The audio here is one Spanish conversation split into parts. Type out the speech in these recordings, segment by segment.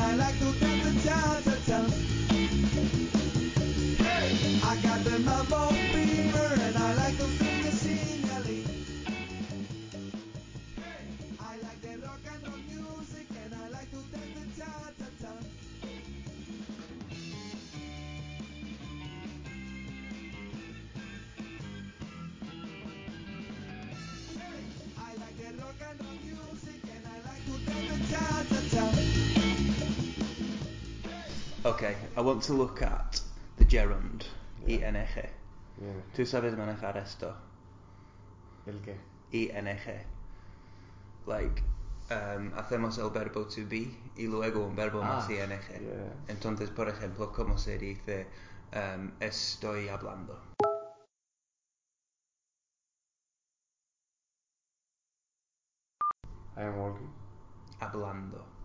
I like to Okay, I want to look at the gerund, Yeah. ing. Bien. ¿Tú sabes manejar esto? ¿El qué? ing. Like, um, hacemos el verbo to be y luego un verbo Ah, más ing. yeah. Entonces, por ejemplo, ¿cómo se dice um, estoy hablando? I am walking. Hablando.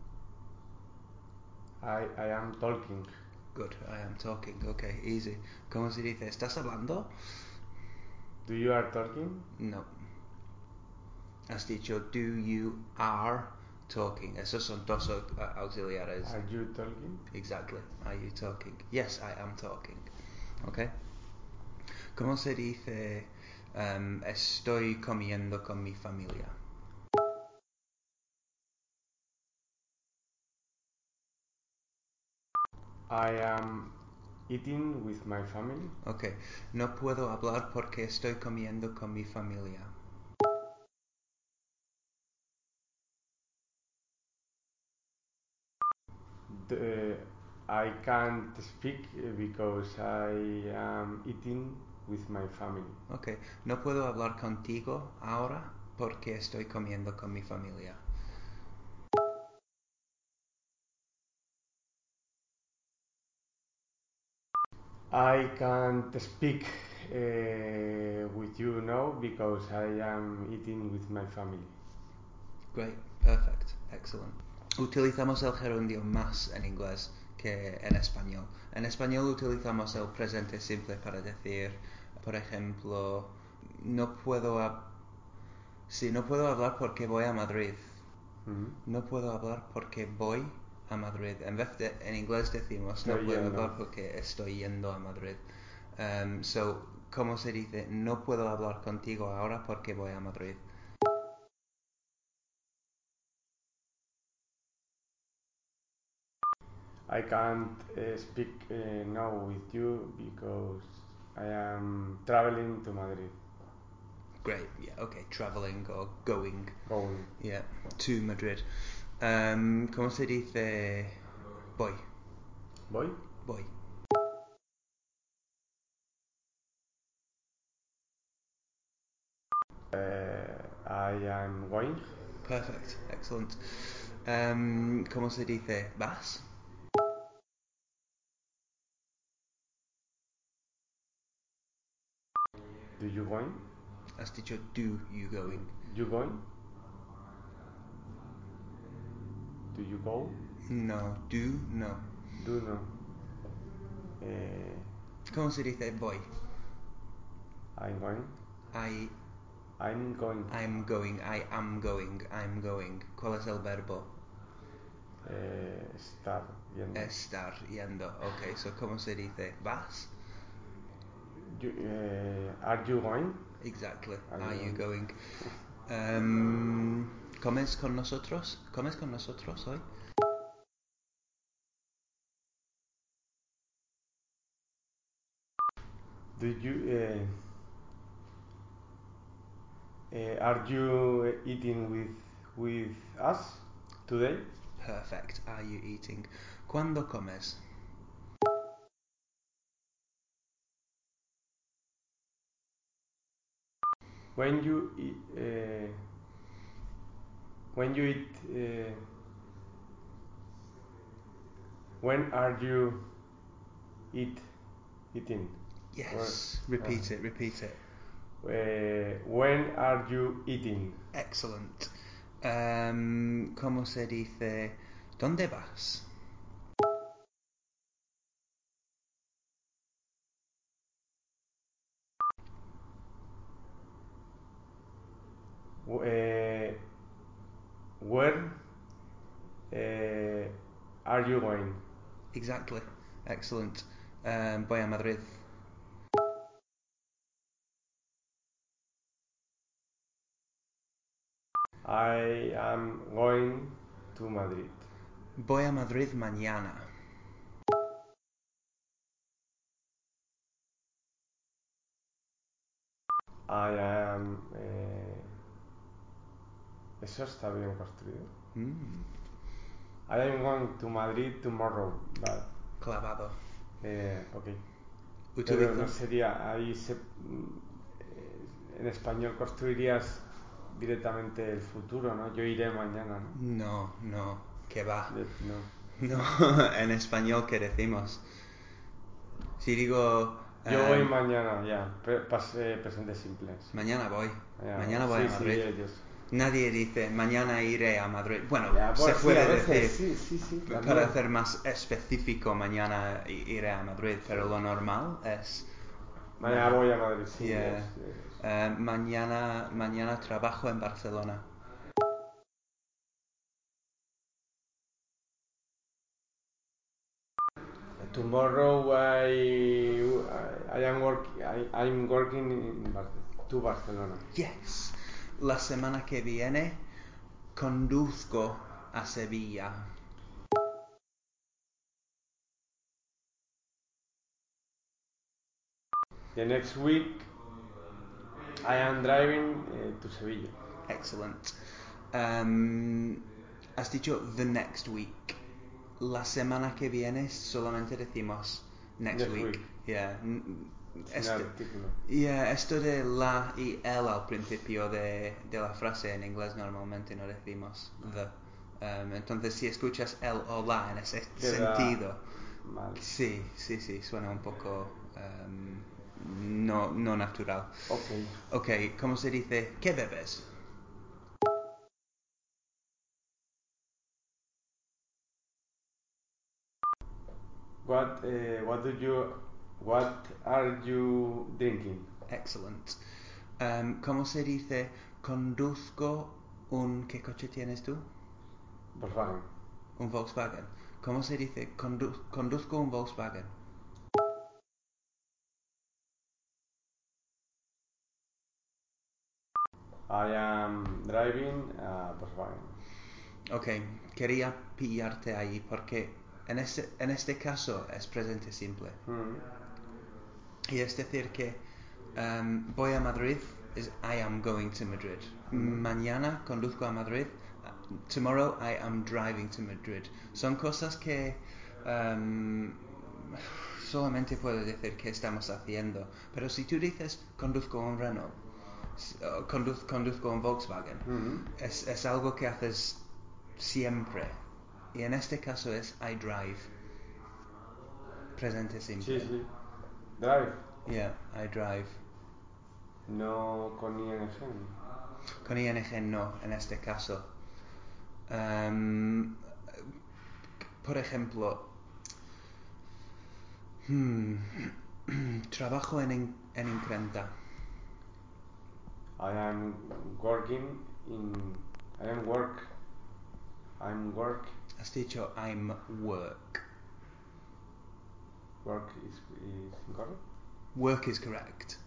I, I am talking. Good, I am talking. Okay, easy. ¿Cómo se dice estás hablando? Do you are talking? No. Has dicho do you are talking. Esos son dos au- auxiliares. Are you talking? Exactly. Are you talking? Yes, I am talking. Okay. ¿Cómo se dice um, estoy comiendo con mi familia? I am eating with my family. Okay. No puedo hablar porque estoy comiendo con mi familia. The, I can't speak because I am eating with my family. Okay. No puedo hablar contigo ahora porque estoy comiendo con mi familia. I can't speak uh, with you now because I am eating with my family. Great, perfect, excellent. Utilizamos el gerundio más en inglés que en español. En español utilizamos el presente simple para decir, por ejemplo, no puedo sí, no puedo hablar porque voy a Madrid. Mhm. No puedo hablar porque voy a Madrid. En vez de en inglés decimos no Estoy puedo yendo. hablar porque estoy yendo a Madrid. Um, so, ¿cómo se dice? No puedo hablar contigo ahora porque voy a Madrid. I can't uh, speak uh, now with you because I am traveling to Madrid. Great, yeah, okay, traveling or going. Going. Yeah, to Madrid. Um, ¿Cómo se dice voy? Voy? Voy. Uh, I am going. Perfect, excellent. Um, ¿Cómo se dice vas? Do you going? Has dicho do you going? You going? Do you go? No, do no. Do no. Uh, ¿Cómo se dice voy? I'm going. I, I'm going. I'm going, I am going, I'm going. ¿Cuál es el verbo? Uh, estar yendo. Estar yendo. Ok, so ¿cómo se dice vas? You, uh, are you going? Exactly. Are Are you you going? Um, ¿Comes con nosotros? ¿Comes con nosotros hoy? Do you? Uh, uh, are you eating with with us today? Perfect. Are you eating? ¿Cuándo comes? When you eat, uh, when you eat, uh, when are you eat eating? Yes. Repeat it. Repeat it. Uh, when are you eating? Excellent. Um, ¿Cómo se dice? ¿Dónde vas? Uh, where uh, are you going? Exactly. Excellent. Um, voy a Madrid. I am going to Madrid. Voy a Madrid mañana. I am. eh, eso está bien construido. Mm, I am going to Madrid tomorrow. Vale. clavado. Eh, ok. Utilizo- Pero no sería. Ahí se. eh, En español construirías directamente el futuro, ¿no? Yo iré mañana, ¿no? No, no, que va. No. No, en español, ¿qué decimos? Si digo... Yo um, voy mañana, ya. Pas- eh, presentes simples. Mañana voy. Mañana voy sí, a Madrid. Sí, ellos. Nadie dice, mañana iré a Madrid. Bueno, Ya, se sí, puede decir, Sí, sí, sí. para hacer más específico, mañana iré a Madrid, pero lo normal es... Mañana voy a Madrid, sí. Yeah. eh, mañana, mañana trabajo en Barcelona. Tomorrow I, I am work, I, I'm working in Bar- to Barcelona. Yes. La semana que viene conduzco a Sevilla. The next week I am driving uh, to Sevilla. Excellent. Um, has dicho the next week. La semana que viene solamente decimos next, Next week. week. Yeah. Esto, artículo. yeah, esto de la y el al principio de, de la frase en inglés normalmente no decimos the. Um, entonces si escuchas el o la en ese Queda sentido, Mal. sí, sí, sí, suena un poco um, no, no natural. Ok. Ok, ¿cómo se dice? ¿Qué bebes? What uh, what do you what are you drinking? Excellent. Um, ¿Cómo se dice conduzco un... ¿Qué coche tienes tú? Volkswagen. Un Volkswagen. ¿Cómo se dice condu- conduzco un Volkswagen? I am driving a Volkswagen. Ok, quería pillarte ahí porque en este, en este caso es presente simple. Mm. Y es decir que um, voy a Madrid es I am going to Madrid. Mañana conduzco a Madrid. Tomorrow I am driving to Madrid. Son cosas que um, solamente puedo decir que estamos haciendo. Pero si tú dices conduzco un Renault, conduz- conduzco un Volkswagen, Mm. es, es algo que haces siempre. Y en este caso es I drive. Presente simple. Sí, sí. Drive. Yeah, I drive. No con ING. Con ING no, en este caso. Em, por ejemplo, hmm, trabajo en, en Increnta. I am working in. I am work. I'm work. Has dicho I'm work. Work is, is incorrect. Work is correct.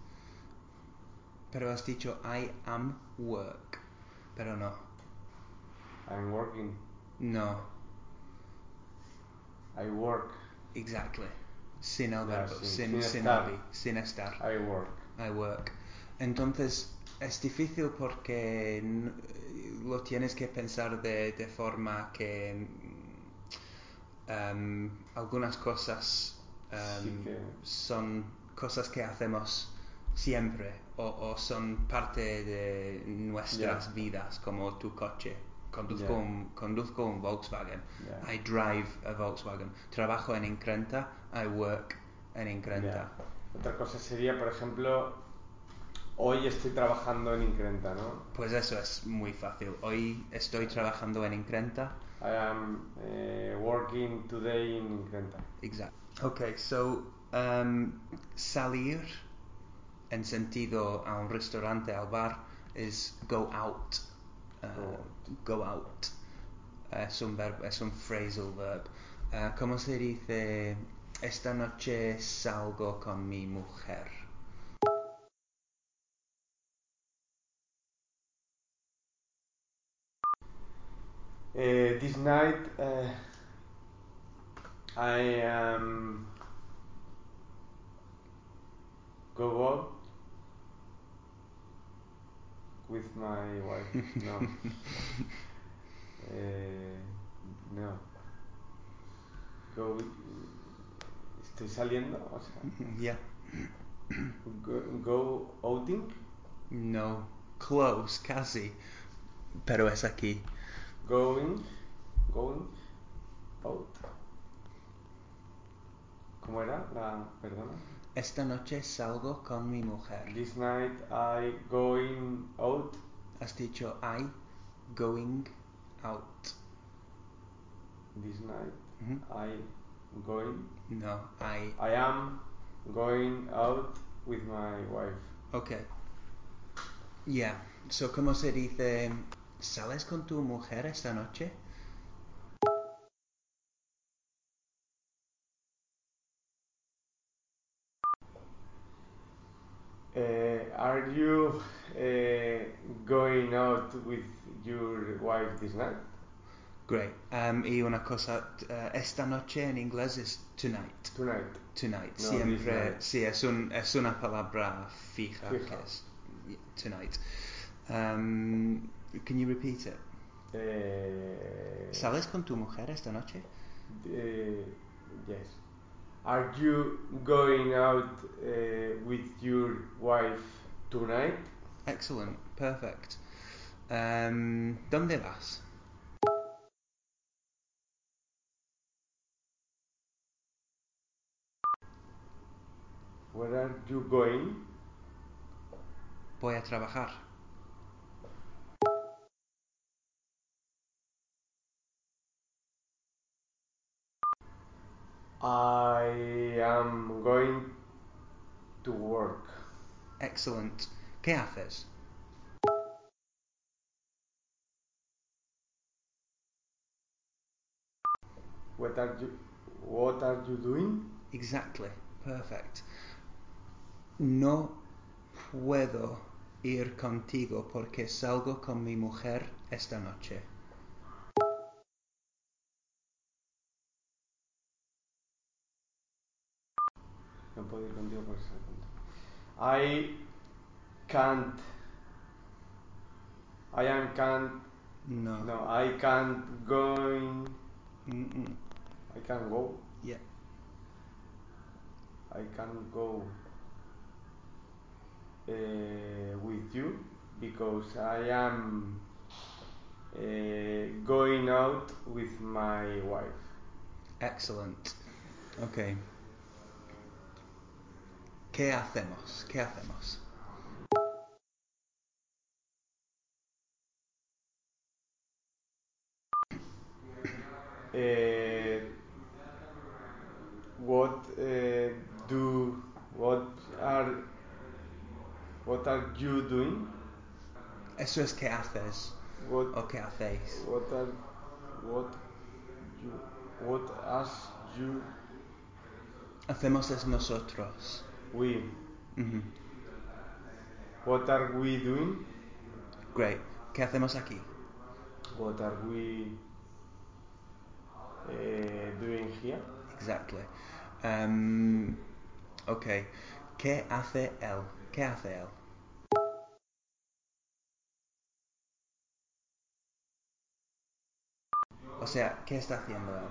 Pero has dicho I am work. Pero no. I'm working. No, I work. exactly. Sin el verbo, sin- sin, sin sin estar. sin. I work. I work. Entonces es difícil porque lo tienes que pensar de, de forma que em, algunas cosas em, que- son cosas que hacemos siempre o, o son parte de nuestras vidas como tu coche. Conduzco, un, conduzco un Volkswagen. I drive a Volkswagen. Trabajo en Increnta. I work en Increnta. Otra cosa sería, por ejemplo, hoy estoy trabajando en Increnta, ¿no? Pues eso es muy fácil. Hoy estoy trabajando en Increnta. I am eh, working today in Increnta. Exacto. Ok, so um, salir en sentido a un restaurante, al bar, es go out. Uh, Go out. go out. Es un verbo, es un phrasal verb. Uh, ¿Cómo se dice esta noche salgo con mi mujer? Uh, this night uh, I am go out with my wife. No. Eh, no. Go. Estoy saliendo, o sea, yeah. go, go outing, No. Close, casi. Pero es aquí. going, going out. ¿Cómo era la perdona? Esta noche salgo con mi mujer. This night I going out. Has dicho I going out. This night. I going. No, I. I am going out with my wife. Ok. Yeah. So, ¿cómo se dice? ¿Sales con tu mujer esta noche? You uh, going out with your wife this night? Great. Um, y una cosa, uh, esta noche en inglés es tonight. Tonight. Tonight. No, Siempre, sí, es, un, es una palabra fija, Fija. que es tonight. Um, can you repeat it? Uh, ¿Sales con tu mujer esta noche? uh, yes. Are you going out uh, with your wife tonight? Excellent. Perfect. Um, ¿Dónde vas? Where are you going? Voy a trabajar. I am going to work. Excellent. ¿Qué haces? What are you What are you doing? Exactly. Perfect. No puedo ir contigo porque salgo con mi mujer esta noche. No puedo ir contigo por ese punto. I can't. I am can't. No. No, I can't going. Mm-mm. I can go. Yeah. I can go uh, with you because I am uh, going out with my wife. Excellent. Ok. ¿Qué hacemos? ¿Qué hacemos? Uh, what uh, do what are what are you doing? Eso es qué haces What o qué hacéis. what are what you what as you Hacemos es nosotros. We Ujú. what are we doing? Great. ¿Qué hacemos aquí? What are we uh, doing here? Exactly. Um, ok. ¿Qué hace él? ¿Qué hace él? O sea, ¿qué está haciendo él?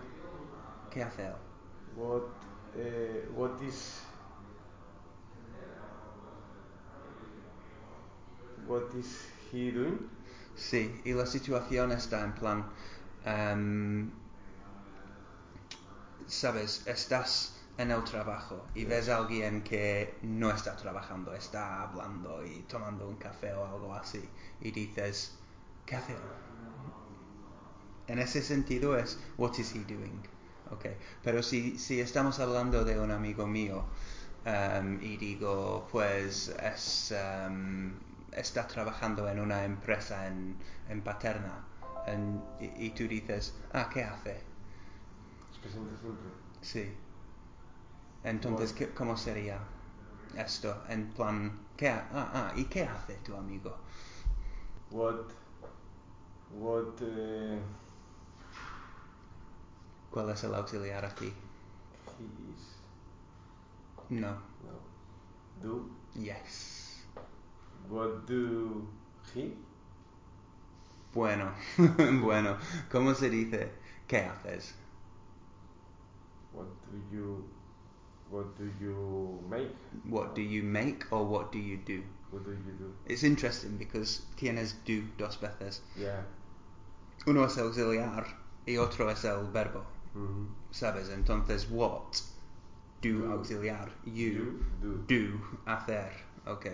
¿Qué hace él? What uh, what is what is he doing? Sí, y la situación está en plan, em, sabes, estás en el trabajo y ves a alguien que no está trabajando, está hablando y tomando un café o algo así y dices, ¿qué hace? él?". En ese sentido es, what is he doing? Okay. Pero si, si estamos hablando de un amigo mío em, y digo, pues es, em, está trabajando en una empresa en, en Paterna en- y, y tú dices, ah, ¿qué hace? Es presente simple. Sí. Entonces. ¿qué- ¿cómo sería esto? En plan, ¿qué ah, ah, ¿y qué hace tu amigo? What, what, eh, ¿Cuál es el auxiliar aquí? he is, No. no, do, Yes. What do he, Bueno, bueno. ¿Cómo se dice qué haces? what do you, what do you make, What do you make or what do you do? what do you do, It's interesting because tienes do dos veces. yeah, Uno es auxiliar y otro es el verbo. mhm. ¿Sabes? Entonces, what? Do, Do. auxiliar. You, you do, do, hacer. Ok.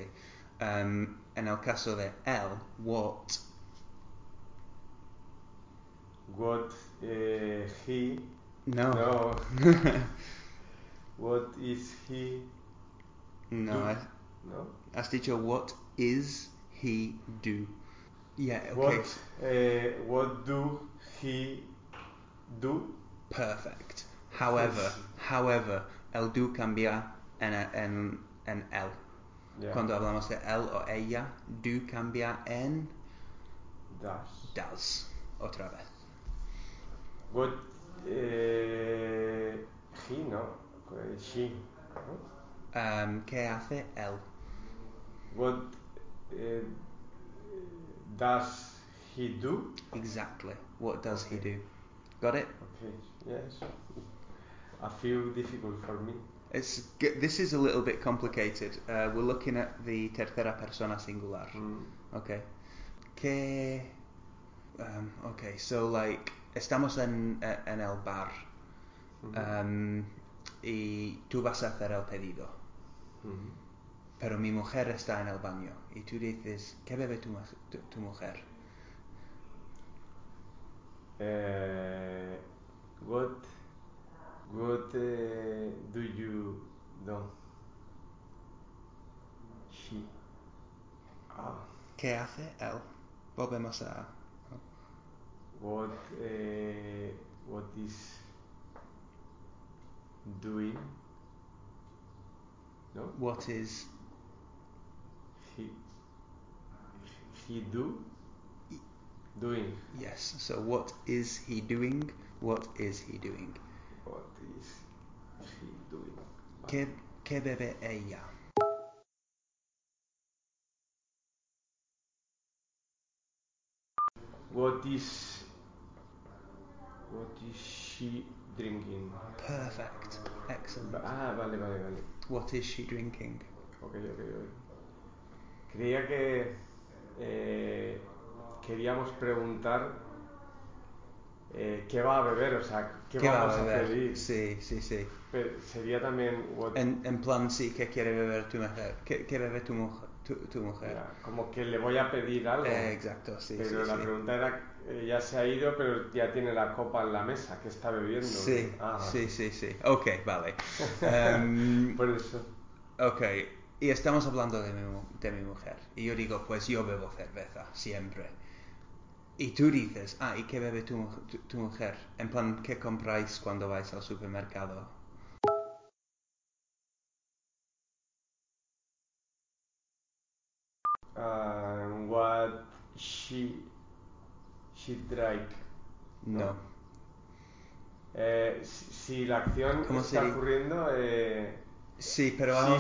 Um, en el caso de él, what? what, eh, he, No. no, what is he, No, Do. has, no, has dicho what is he do. Yeah, okay. what, eh, what do he do, Perfect. However, Yes. however, el do cambia en, en, en él. Yeah, Cuando hablamos de él o ella, do cambia en does. does. Otra vez. What eh, he no she no? Um, ¿Qué hace él? What eh, does he do? Exactly. What does he do? Got it? Okay, yes. A few difficult for me. It's this is a little bit complicated. Uh, we're looking at the tercera persona singular. Mm. Okay. Que. Um, okay, so like estamos en, en el bar Mhm. um, y tú vas a hacer el pedido, Mhm. pero mi mujer está en el baño y tú dices ¿qué bebe tu, tu, tu mujer? Eh, what what eh, do you do? She. Ah. ¿Qué hace él? Volvemos a What eh, what is doing? No. what is He he do doing. yes. So what is he doing? What is he doing? What is he doing? ¿Qué, qué bebe ella? What is what is she drinking? Perfect. Excellent. Ah, vale, vale, vale. What is she drinking? Ok, ok, ok. Creía que eh, queríamos preguntar eh, qué va a beber, o sea, qué, va vamos a, beber? pedir. Sí, sí, sí. Pero sería también what- En, en plan, sí, ¿qué quiere beber tu mujer? ¿Qué, qué bebe tu, mujer? Tu, tu mujer? ya, como que le voy a pedir algo. Eh, exacto, sí, pero sí, la sí. pregunta era, eh, ya se ha ido, pero ya tiene la copa en la mesa, ¿qué está bebiendo? Sí, Ah, sí, sí, sí. Ok, vale. Em, Por eso. ok, y estamos hablando de mi, de mi mujer. Y yo digo, pues yo bebo cerveza, siempre. Y tú dices, ah, ¿y qué bebe tu, tu, tu mujer? En plan, ¿qué compráis cuando vais al supermercado? Um, what she she drank. No. Eh, si, si la acción ¿Cómo está sería? ocurriendo, eh, Sí, pero ahora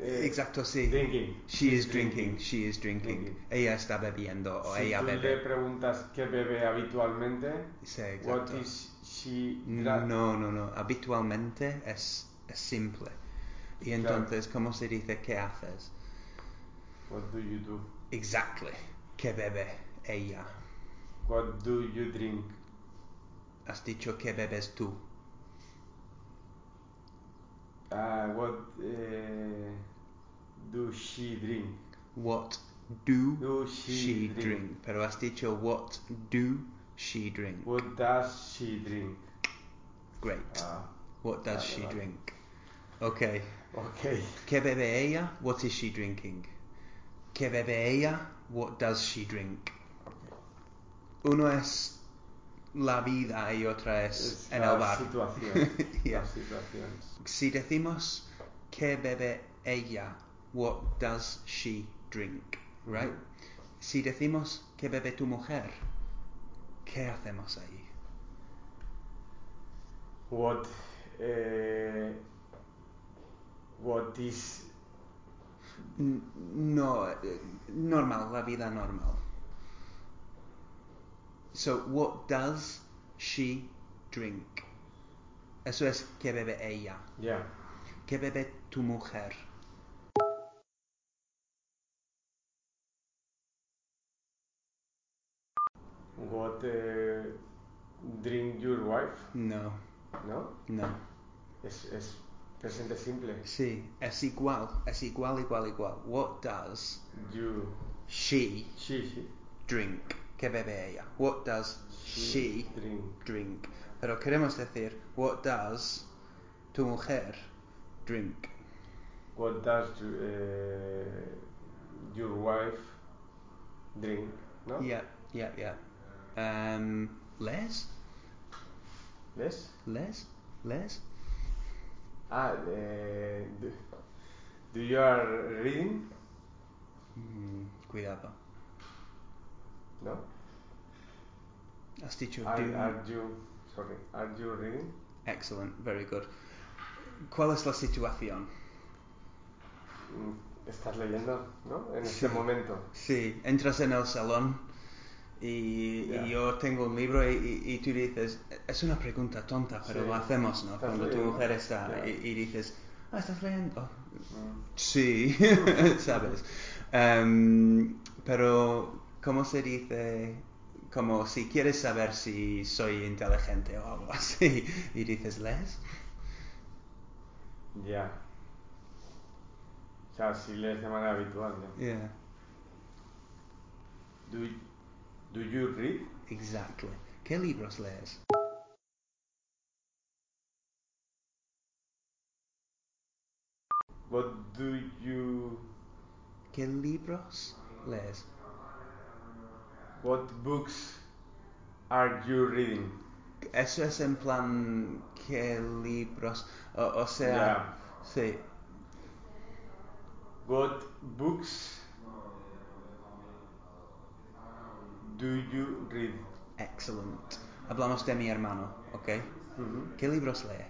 eh, Exacto, sí. drinking. She is drinking, she is drinking. Drinking. Ella está bebiendo o Si ella tú le bebe. preguntas qué bebe habitualmente, Sí, what exacto. is she dra- No, no, no. Habitualmente es, es simple. Y Claro. entonces, ¿cómo se dice qué haces? What do you do? Exactly. ¿Qué bebe ella? What do you drink? Has dicho que bebes tú. Ah, what eh, do she drink? What do, Do she, she drink? drink? Pero has dicho what do she drink. What does she drink? Great. Ah, What does she drink? Okay. ok. ¿Qué bebe ella? What is she drinking? ¿Qué bebe ella? What does she drink? Uno es la vida y otra es, Es en el bar. situación. Yeah. La situación. Si decimos ¿Qué bebe ella? What does she drink? Right? Si decimos ¿Qué bebe tu mujer? ¿Qué hacemos ahí? What, eh, what is No, eh, normal, la vida normal. So, what does she drink? Eso es ¿Qué bebe ella? yeah ¿Qué bebe tu mujer? what eh, drink your wife No, no no. es, es presente simple Sí, es igual, es igual, igual, igual. What does you she she she drink? ¿Qué bebe ella? What does she drink drink? Pero queremos decir, what does tu mujer drink? what does eh, your wife drink no Yeah, yeah, yeah. Um, Les? yes Les? Les? ah eh, do, do you are reading Mm, cuidado. No Has dicho are, do- are you sorry are you reading Excellent, very good. ¿Cuál es la situación? Mm, estás leyendo no en Sí. este momento Sí, entras en el salón y, Ya. y yo tengo un libro y, y- y tú dices, es una pregunta tonta, pero Sí. lo hacemos, ¿no? Estás Cuando tu leyendo. mujer está Ya. y, dices, ah, ¿estás leyendo? Mm. Sí, sabes. Em, pero, ¿cómo se dice? Como si quieres saber si soy inteligente o algo así y dices, ¿lees? Ya. O sea, si lees de manera habitual, ¿no? Yeah, Do, do you read? exactly. ¿Qué libros lees? What do you... ¿Qué libros lees? What books are you reading? Eso es en plan, ¿qué libros? O, o sea, Ya. sí, What books do you read? excellent. Hablamos de mi hermano, ¿ok? ¿Qué libros lee?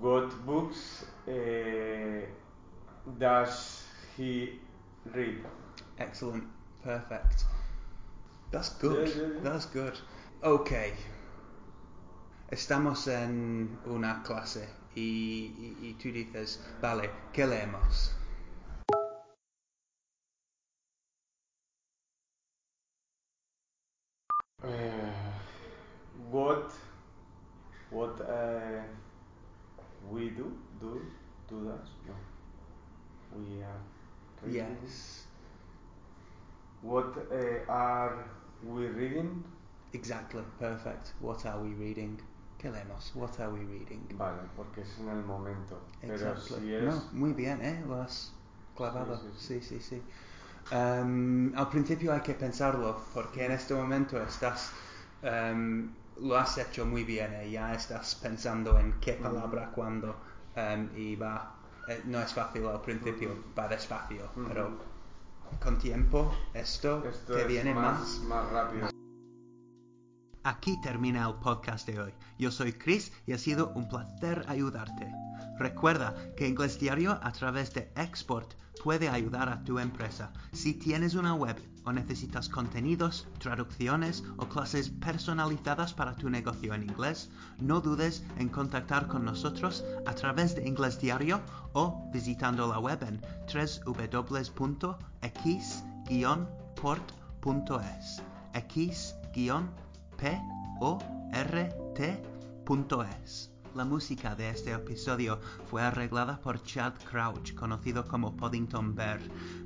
What books Eh, does he read? Excellent, perfect. That's good, Yeah, yeah, yeah. that's good. Ok. Estamos en una clase y, y- y tú dices, vale, ¿qué leemos? Are we reading exactly, perfect. What are we reading? ¿Qué leemos? What are we reading? vale porque es en el momento pero Exactly. si es No, muy bien, ¿eh? Lo has clavado. Sí, Sí, sí, sí. Em, al principio hay que pensarlo, porque en este momento estás, em, lo has hecho muy bien, ¿eh? ya estás pensando en qué palabra, cuándo, em, y va, eh, no es fácil al principio, Ujú. va despacio, Ujú. pero con tiempo esto, esto te es viene más más rápido Aquí termina el podcast de hoy. Yo soy Chris y ha sido un placer ayudarte. Recuerda que Inglés Diario a través de Export puede ayudar a tu empresa. Si tienes una web o necesitas contenidos, traducciones o clases personalizadas para tu negocio en inglés, no dudes en contactar con nosotros a través de Inglés Diario o visitando la web en www.x-port.es. x-port.es. La música de este episodio fue arreglada por Chad Crouch, conocido como Poddington Bear.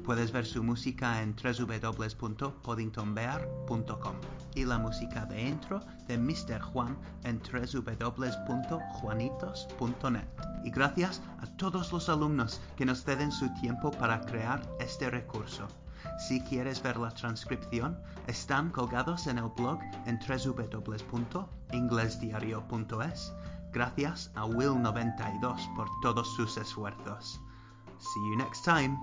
Puedes ver su música en www.poddingtonbear.com y la música de intro de Mr. Juan en www.juanitos.net. Y gracias a todos los alumnos que nos ceden su tiempo para crear este recurso. Si quieres ver la transcripción, están colgados en el blog en www.inglesdiario.es. Gracias a Will92 por todos sus esfuerzos. See you next time.